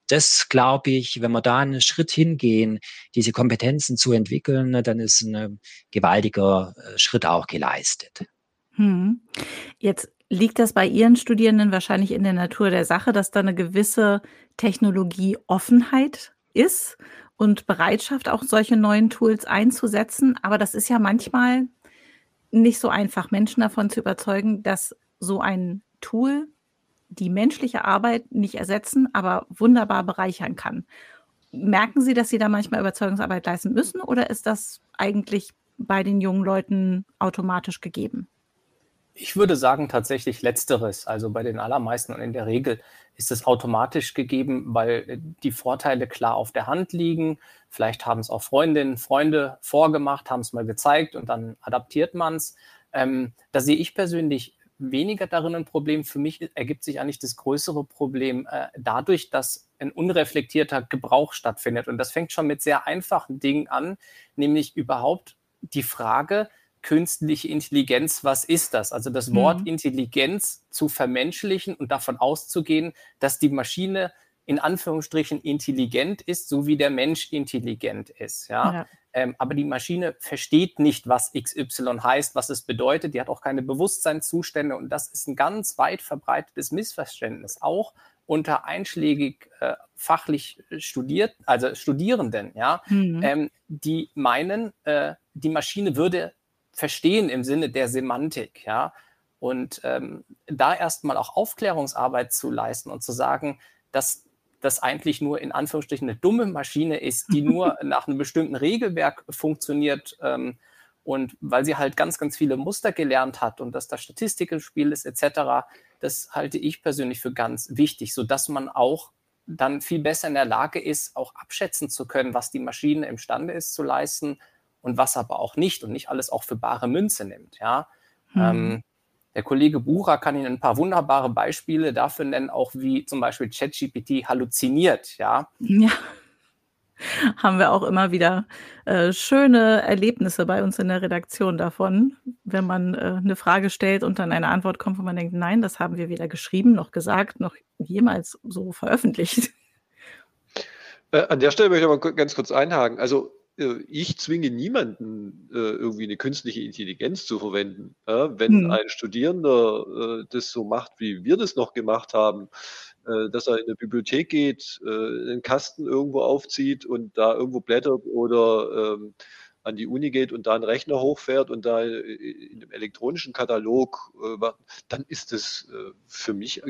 Speaker 2: das glaube ich, wenn wir da einen Schritt hingehen, diese Kompetenzen zu entwickeln, dann ist ein gewaltiger äh, Schritt auch geleistet.
Speaker 1: Hm. Jetzt Liegt das bei Ihren Studierenden wahrscheinlich in der Natur der Sache, dass da eine gewisse Technologieoffenheit ist und Bereitschaft, auch solche neuen Tools einzusetzen? Aber das ist ja manchmal nicht so einfach, Menschen davon zu überzeugen, dass so ein Tool die menschliche Arbeit nicht ersetzen, aber wunderbar bereichern kann. Merken Sie, dass Sie da manchmal Überzeugungsarbeit leisten müssen oder ist das eigentlich bei den jungen Leuten automatisch gegeben?
Speaker 3: Ich würde sagen tatsächlich letzteres. Also bei den allermeisten und in der Regel ist es automatisch gegeben, weil äh, die Vorteile klar auf der Hand liegen. Vielleicht haben es auch Freundinnen, Freunde vorgemacht, haben es mal gezeigt und dann adaptiert man es. Ähm, da sehe ich persönlich weniger darin ein Problem. Für mich ergibt sich eigentlich das größere Problem äh, dadurch, dass ein unreflektierter Gebrauch stattfindet. Und das fängt schon mit sehr einfachen Dingen an, nämlich überhaupt die Frage, künstliche Intelligenz, was ist das? Also das Wort mhm. Intelligenz zu vermenschlichen und davon auszugehen, dass die Maschine in Anführungsstrichen intelligent ist, so wie der Mensch intelligent ist. Ja? ja. Ähm, aber die Maschine versteht nicht, was XY heißt, was es bedeutet. Die hat auch keine Bewusstseinszustände und das ist ein ganz weit verbreitetes Missverständnis, auch unter einschlägig äh, fachlich studiert, also Studierenden, ja, mhm. ähm, die meinen, äh, die Maschine würde verstehen im Sinne der Semantik, ja. Und ähm, da erstmal auch Aufklärungsarbeit zu leisten und zu sagen, dass das eigentlich nur in Anführungsstrichen eine dumme Maschine ist, die nur [LAUGHS] nach einem bestimmten Regelwerk funktioniert ähm, und weil sie halt ganz, ganz viele Muster gelernt hat und dass da Statistik im Spiel ist etc., das halte ich persönlich für ganz wichtig, sodass man auch dann viel besser in der Lage ist, auch abschätzen zu können, was die Maschine imstande ist zu leisten und was aber auch nicht und nicht alles auch für bare Münze nimmt. Ja. Hm. Ähm, der Kollege Bucher kann Ihnen ein paar wunderbare Beispiele dafür nennen, auch wie zum Beispiel ChatGPT halluziniert. Ja.
Speaker 1: ja. Haben wir auch immer wieder äh, schöne Erlebnisse bei uns in der Redaktion davon, wenn man äh, eine Frage stellt und dann eine Antwort kommt, wo man denkt, nein, das haben wir weder geschrieben noch gesagt, noch jemals so veröffentlicht.
Speaker 4: Äh, an der Stelle möchte ich aber ganz kurz einhaken. Also ich zwinge niemanden, äh, irgendwie eine künstliche Intelligenz zu verwenden. wenn mhm. ein Studierender äh, das so macht, wie wir das noch gemacht haben, dass er in eine Bibliothek geht, einen Kasten irgendwo aufzieht und da irgendwo blättert oder ähm, an die Uni geht und da einen Rechner hochfährt und da in einem elektronischen Katalog, dann ist das für mich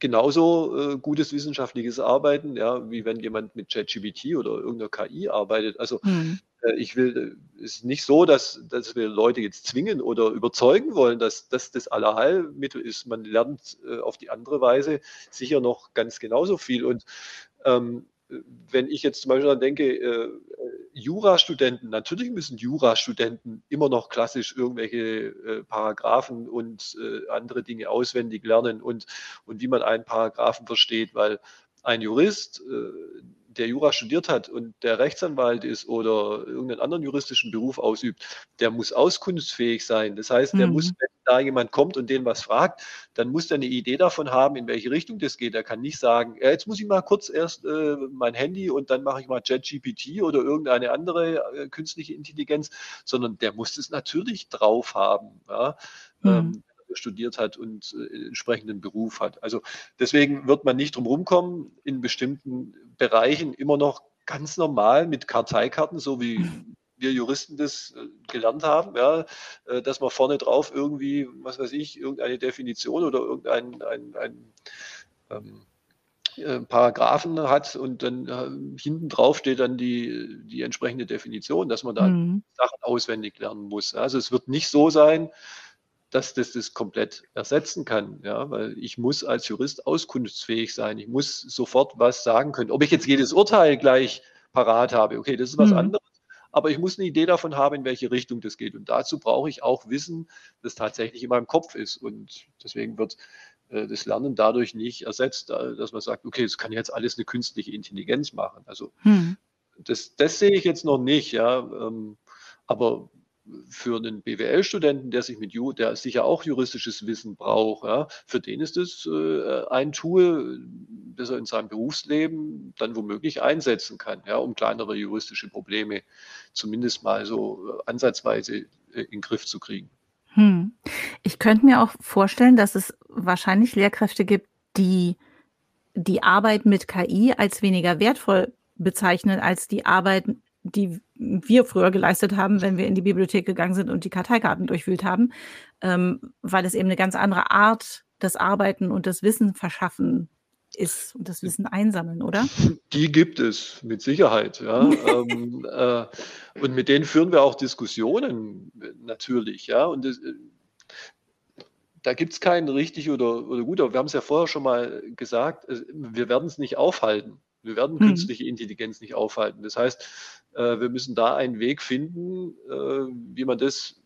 Speaker 4: genauso äh, gutes wissenschaftliches Arbeiten, ja, wie wenn jemand mit ChatGPT oder irgendeiner KI arbeitet. Also mhm. äh, ich will, es ist nicht so, dass, dass wir Leute jetzt zwingen oder überzeugen wollen, dass das das Allerheilmittel ist. Man lernt äh, auf die andere Weise sicher noch ganz genauso viel. Und ähm, wenn ich jetzt zum Beispiel dann denke, äh, Jurastudenten, natürlich müssen Jurastudenten immer noch klassisch irgendwelche äh, Paragraphen und äh, andere Dinge auswendig lernen und, und wie man einen Paragraphen versteht, weil ein Jurist, äh, der Jura studiert hat und der Rechtsanwalt ist oder irgendeinen anderen juristischen Beruf ausübt, der muss auskunftsfähig sein. Das heißt, der mhm. muss, wenn da jemand kommt und den was fragt, dann muss der eine Idee davon haben, in welche Richtung das geht. Er kann nicht sagen, ja, jetzt muss ich mal kurz erst äh, mein Handy und dann mache ich mal ChatGPT oder irgendeine andere äh, künstliche Intelligenz, sondern der muss es natürlich drauf haben. Ja? Mhm. Ähm, studiert hat und äh, entsprechenden Beruf hat. Also deswegen wird man nicht drum rumkommen, in bestimmten Bereichen immer noch ganz normal mit Karteikarten, so wie wir Juristen das äh, gelernt haben, ja, äh, dass man vorne drauf irgendwie, was weiß ich, irgendeine Definition oder irgendein ein, ein, ähm, äh, Paragraphen hat und dann hinten drauf steht dann die, die entsprechende Definition, dass man da mhm. Sachen auswendig lernen muss. Also es wird nicht so sein, dass das das komplett ersetzen kann, ja, weil ich muss als Jurist auskunftsfähig sein. Ich muss sofort was sagen können. Ob ich jetzt jedes Urteil gleich parat habe, okay, das ist was mhm. anderes, aber ich muss eine Idee davon haben, in welche Richtung das geht. Und dazu brauche ich auch Wissen, das tatsächlich in meinem Kopf ist. Und deswegen wird äh, das Lernen dadurch nicht ersetzt, dass man sagt, okay, das kann jetzt alles eine künstliche Intelligenz machen. Also mhm. das, das sehe ich jetzt noch nicht, ja. Ähm, aber für einen BWL-Studenten, der sich mit Ju, der sicher auch juristisches Wissen braucht, ja, für den ist es äh, ein Tool, das er in seinem Berufsleben dann womöglich einsetzen kann, ja, um kleinere juristische Probleme zumindest mal so äh, ansatzweise äh, in den Griff zu kriegen.
Speaker 1: Hm. Ich könnte mir auch vorstellen, dass es wahrscheinlich Lehrkräfte gibt, die die Arbeit mit KI als weniger wertvoll bezeichnen als die Arbeit die wir früher geleistet haben, wenn wir in die Bibliothek gegangen sind und die Karteikarten durchwühlt haben, ähm, weil es eben eine ganz andere Art des Arbeiten und des Wissen verschaffen ist und das Wissen einsammeln, oder?
Speaker 4: Die gibt es mit Sicherheit, ja. [LAUGHS] ähm, äh, und mit denen führen wir auch Diskussionen natürlich, ja. Und das, da gibt es keinen richtig oder, oder gut, aber wir haben es ja vorher schon mal gesagt, wir werden es nicht aufhalten. Wir werden mhm. künstliche Intelligenz nicht aufhalten. Das heißt, äh, wir müssen da einen Weg finden, äh, wie man das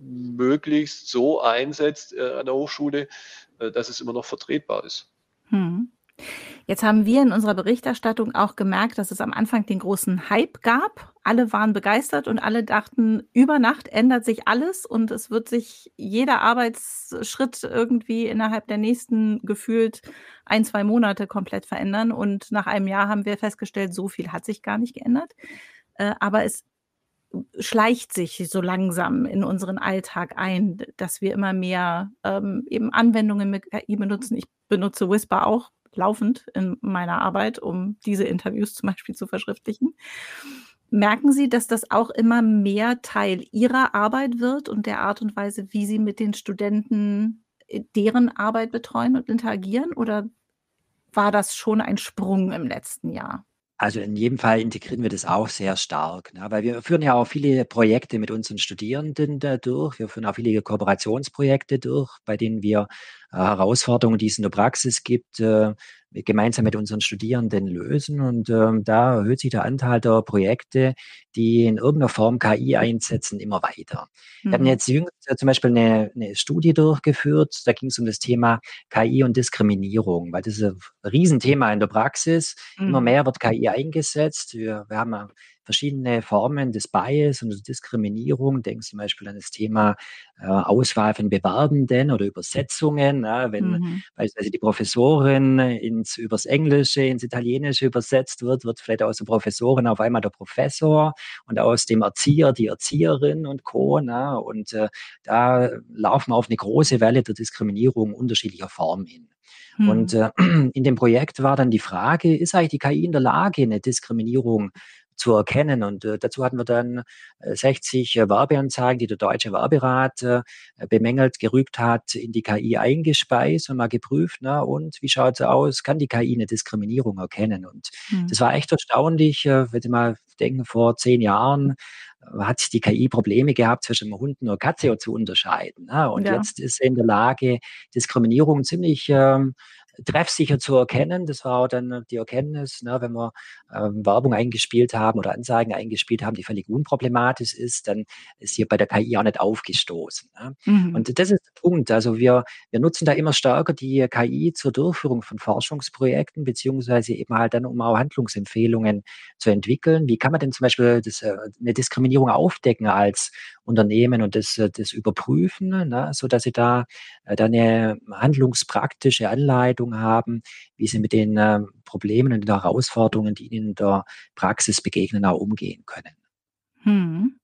Speaker 4: möglichst so einsetzt äh, an der Hochschule, dass es immer noch vertretbar ist.
Speaker 1: Hm. Jetzt haben wir in unserer Berichterstattung auch gemerkt, dass es am Anfang den großen Hype gab. Alle waren begeistert und alle dachten, über Nacht ändert sich alles und es wird sich jeder Arbeitsschritt irgendwie innerhalb der nächsten gefühlt ein, zwei Monate komplett verändern. Und nach einem Jahr haben wir festgestellt, so viel hat sich gar nicht geändert. Äh, aber es schleicht sich so langsam in unseren Alltag ein, dass wir immer mehr ähm, eben Anwendungen mit KI benutzen. Ich benutze Whisper auch laufend in meiner Arbeit, um diese Interviews zum Beispiel zu verschriftlichen. Merken Sie, dass das auch immer mehr Teil Ihrer Arbeit wird und der Art und Weise, wie Sie mit den Studenten äh, deren Arbeit betreuen und interagieren? Oder war das schon ein Sprung im letzten Jahr?
Speaker 2: Also in jedem Fall integrieren wir das auch sehr stark, ne? weil wir führen ja auch viele Projekte mit unseren Studierenden da durch. Wir führen auch viele Kooperationsprojekte durch, bei denen wir äh, Herausforderungen, die es in der Praxis gibt, äh, gemeinsam mit unseren Studierenden lösen. Und ähm, da erhöht sich der Anteil der Projekte, die in irgendeiner Form KI einsetzen, immer weiter. Mhm. Wir hatten mhm. jetzt jüngst äh, zum Beispiel eine, eine Studie durchgeführt, da ging es um das Thema KI und Diskriminierung, weil das ist ein Riesenthema in der Praxis. Mhm. Immer mehr wird KI eingesetzt. Wir, wir haben verschiedene Formen des Bias und der Diskriminierung. Denken zum Beispiel an das Thema äh, Auswahl von Bewerbenden oder Übersetzungen. Ja, wenn mhm. beispielsweise die Professorin ins, übers Englische, ins Italienische übersetzt wird, wird vielleicht aus der Professorin auf einmal der Professor und aus dem Erzieher die Erzieherin und Co. Na, und äh, da laufen wir auf eine große Welle der Diskriminierung unterschiedlicher Formen hin. Und mhm. äh, [CLEARS THROAT] in dem Projekt war dann die Frage, ist eigentlich die KI in der Lage, eine Diskriminierung zu erkennen. Und äh, dazu hatten wir dann äh, 60 äh, Werbeanzeigen, die der Deutsche Werberat äh, bemängelt, gerügt hat, in die KI eingespeist und mal geprüft, na, und wie schaut es aus? Kann die KI eine Diskriminierung erkennen? Und mhm. das war echt erstaunlich, äh, wenn Sie mal denken, vor zehn Jahren äh, hat sich die KI Probleme gehabt, zwischen einem Hund und Katze zu unterscheiden. Ne? Und ja. jetzt ist sie in der Lage, Diskriminierung ziemlich ähm, treffsicher zu erkennen. Das war auch dann die Erkenntnis, ne, wenn wir ähm, Werbung eingespielt haben oder Anzeigen eingespielt haben, die völlig unproblematisch ist, dann ist hier bei der KI auch nicht aufgestoßen. Ne? Mhm. Und das ist der Punkt. Also wir, wir nutzen da immer stärker die KI zur Durchführung von Forschungsprojekten, beziehungsweise eben halt dann, um auch Handlungsempfehlungen zu entwickeln. Wie kann man denn zum Beispiel das, äh, eine Diskriminierung aufdecken als Unternehmen und das, das überprüfen, ne, so dass sie da, äh, da eine handlungspraktische Anleitung haben, wie sie mit den äh, Problemen und den Herausforderungen, die ihnen in der Praxis begegnen, auch umgehen können. Hm.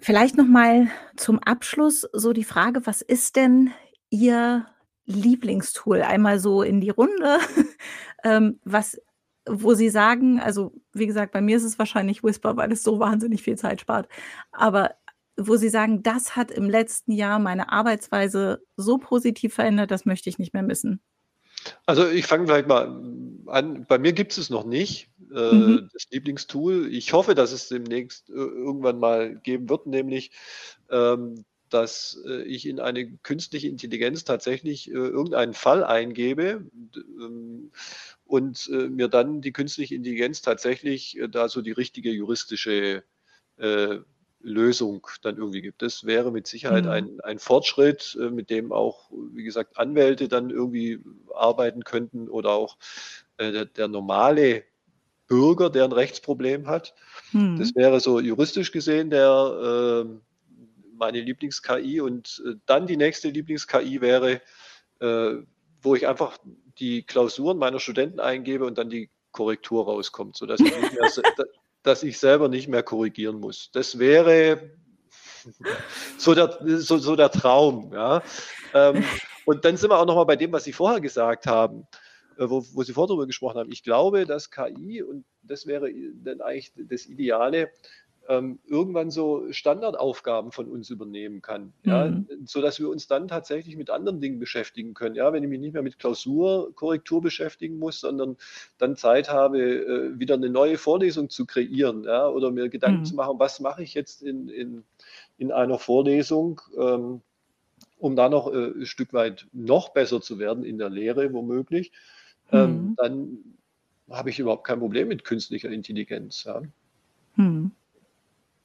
Speaker 1: Vielleicht noch mal zum Abschluss so die Frage, was ist denn Ihr Lieblingstool? Einmal so in die Runde. [LAUGHS] ähm, was wo sie sagen, also wie gesagt, bei mir ist es wahrscheinlich Whisper, weil es so wahnsinnig viel Zeit spart. Aber wo sie sagen, das hat im letzten Jahr meine Arbeitsweise so positiv verändert, das möchte ich nicht mehr missen.
Speaker 4: Also ich fange vielleicht mal an. Bei mir gibt es noch nicht, äh, mhm. das Lieblingstool. Ich hoffe, dass es demnächst äh, irgendwann mal geben wird, nämlich ähm, dass äh, ich in eine künstliche Intelligenz tatsächlich äh, irgendeinen Fall eingebe ähm, und mir dann die künstliche Intelligenz tatsächlich da so die richtige juristische Lösung dann irgendwie gibt. Das wäre mit Sicherheit mhm. ein, ein Fortschritt, äh, mit dem auch, wie gesagt, Anwälte dann irgendwie arbeiten könnten oder auch äh, der, der, normale Bürger, der ein Rechtsproblem hat. Mhm. Das wäre so juristisch gesehen der ähm, meine Lieblings-KI und äh, dann die nächste Lieblings-KI wäre, wo ich einfach die Klausuren meiner Studenten eingebe und dann die Korrektur rauskommt, sodass ich, nicht mehr, [LAUGHS] dass ich selber nicht mehr korrigieren muss. Das wäre [LAUGHS] so der, so, so der Traum. Ja. Ähm, und dann sind wir auch nochmal bei dem, was Sie vorher gesagt haben, äh, wo, wo Sie vorher darüber gesprochen haben. Ich glaube, dass KI, und das wäre dann eigentlich das Ideale, ähm, irgendwann so Standardaufgaben von uns übernehmen kann, mhm. so dass wir uns dann tatsächlich mit anderen Dingen beschäftigen können. Ja, wenn ich mich nicht mehr mit Klausurkorrektur beschäftigen muss, sondern dann Zeit habe, äh, wieder eine neue Vorlesung zu kreieren, ja, oder mir Gedanken mhm. zu machen, was mache ich jetzt in, in, in einer Vorlesung, ähm, um da noch äh, ein Stück weit noch besser zu werden in der Lehre womöglich, ähm,
Speaker 1: Mhm.
Speaker 4: dann habe ich überhaupt kein Problem mit künstlicher Intelligenz. Ja.
Speaker 1: Mhm.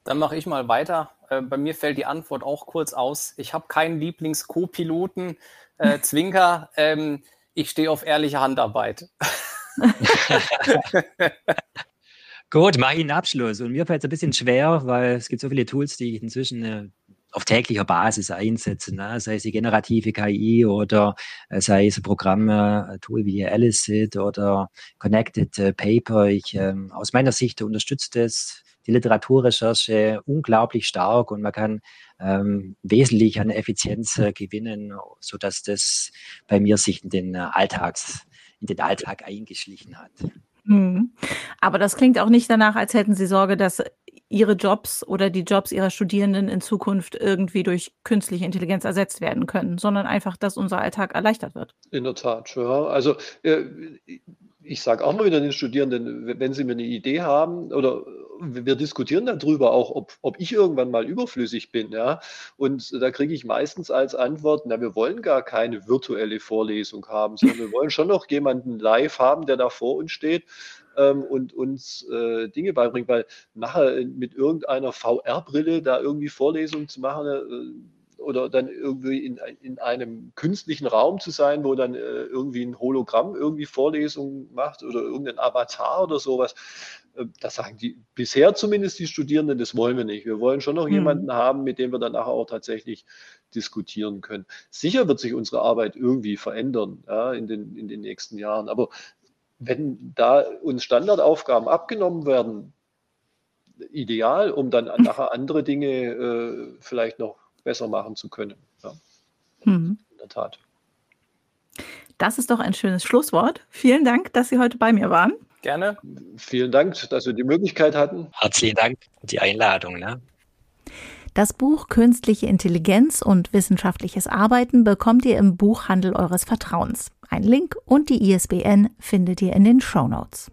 Speaker 3: Dann mache ich mal weiter. Äh, bei mir fällt die Antwort auch kurz aus. Ich habe keinen Lieblings-Co-Piloten. Äh, [LAUGHS] Zwinker, ähm, ich stehe auf ehrliche Handarbeit. [LAUGHS]
Speaker 2: Gut, mache ich einen Abschluss. Und mir fällt es ein bisschen schwer, weil es gibt so viele Tools, die ich inzwischen äh, auf täglicher Basis einsetze. Ne? Sei es die generative KI oder äh, sei es ein Programm, äh, Tool wie Elicit oder Connected äh, Paper. Ich, ähm, aus meiner Sicht unterstützt es die Literaturrecherche unglaublich stark und man kann ähm, wesentlich an Effizienz äh, gewinnen, sodass das bei mir sich in den äh, Alltags, in den Alltag eingeschlichen hat.
Speaker 1: Mhm. Aber das klingt auch nicht danach, als hätten Sie Sorge, dass Ihre Jobs oder die Jobs Ihrer Studierenden in Zukunft irgendwie durch künstliche Intelligenz ersetzt werden können, sondern einfach, dass unser Alltag erleichtert wird.
Speaker 4: In der Tat, ja. Also äh, ich sage auch mal wieder den Studierenden, wenn sie mir eine Idee haben oder wir diskutieren darüber auch, ob, ob ich irgendwann mal überflüssig bin, ja. Und da kriege ich meistens als Antwort, na, wir wollen gar keine virtuelle Vorlesung haben, sondern wir wollen schon noch jemanden live haben, der da vor uns steht ähm, und uns äh, Dinge beibringt, weil nachher mit irgendeiner VR-Brille da irgendwie Vorlesungen zu machen, äh, oder dann irgendwie in, in einem künstlichen Raum zu sein, wo dann äh, irgendwie ein Hologramm irgendwie Vorlesungen macht oder irgendein Avatar oder sowas. Äh, das sagen die bisher zumindest die Studierenden, das wollen wir nicht. Wir wollen schon noch
Speaker 1: Mhm.
Speaker 4: jemanden haben, mit dem wir dann nachher auch tatsächlich diskutieren können. Sicher wird sich unsere Arbeit irgendwie verändern ja, in, den, in den nächsten Jahren. Aber wenn da uns Standardaufgaben abgenommen werden, ideal, um dann [LAUGHS] nachher andere Dinge äh, vielleicht noch besser machen zu können. Ja,
Speaker 1: Mhm.
Speaker 4: in der Tat.
Speaker 1: Das ist doch ein schönes Schlusswort. Vielen Dank, dass Sie heute bei mir waren.
Speaker 3: Gerne.
Speaker 4: Vielen Dank, dass wir die Möglichkeit hatten.
Speaker 2: Herzlichen Dank für die Einladung. Ne?
Speaker 1: Das Buch Künstliche Intelligenz und wissenschaftliches Arbeiten bekommt ihr im Buchhandel eures Vertrauens. Ein Link und die ISBN findet ihr in den Show Notes.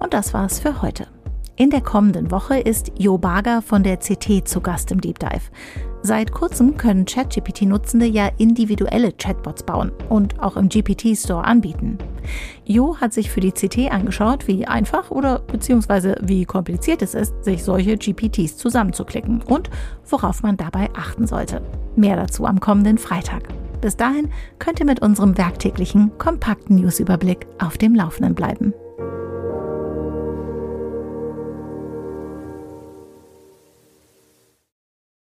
Speaker 1: Und das war's für heute. In der kommenden Woche ist Jo Barger von der CT zu Gast im Deep Dive. Seit kurzem können ChatGPT-Nutzende ja individuelle Chatbots bauen und auch im GPT-Store anbieten. Jo hat sich für die CT angeschaut, wie einfach oder beziehungsweise wie kompliziert es ist, sich solche GPTs zusammenzuklicken und worauf man dabei achten sollte. Mehr dazu am kommenden Freitag. Bis dahin könnt ihr mit unserem werktäglichen, kompakten Newsüberblick auf dem Laufenden bleiben.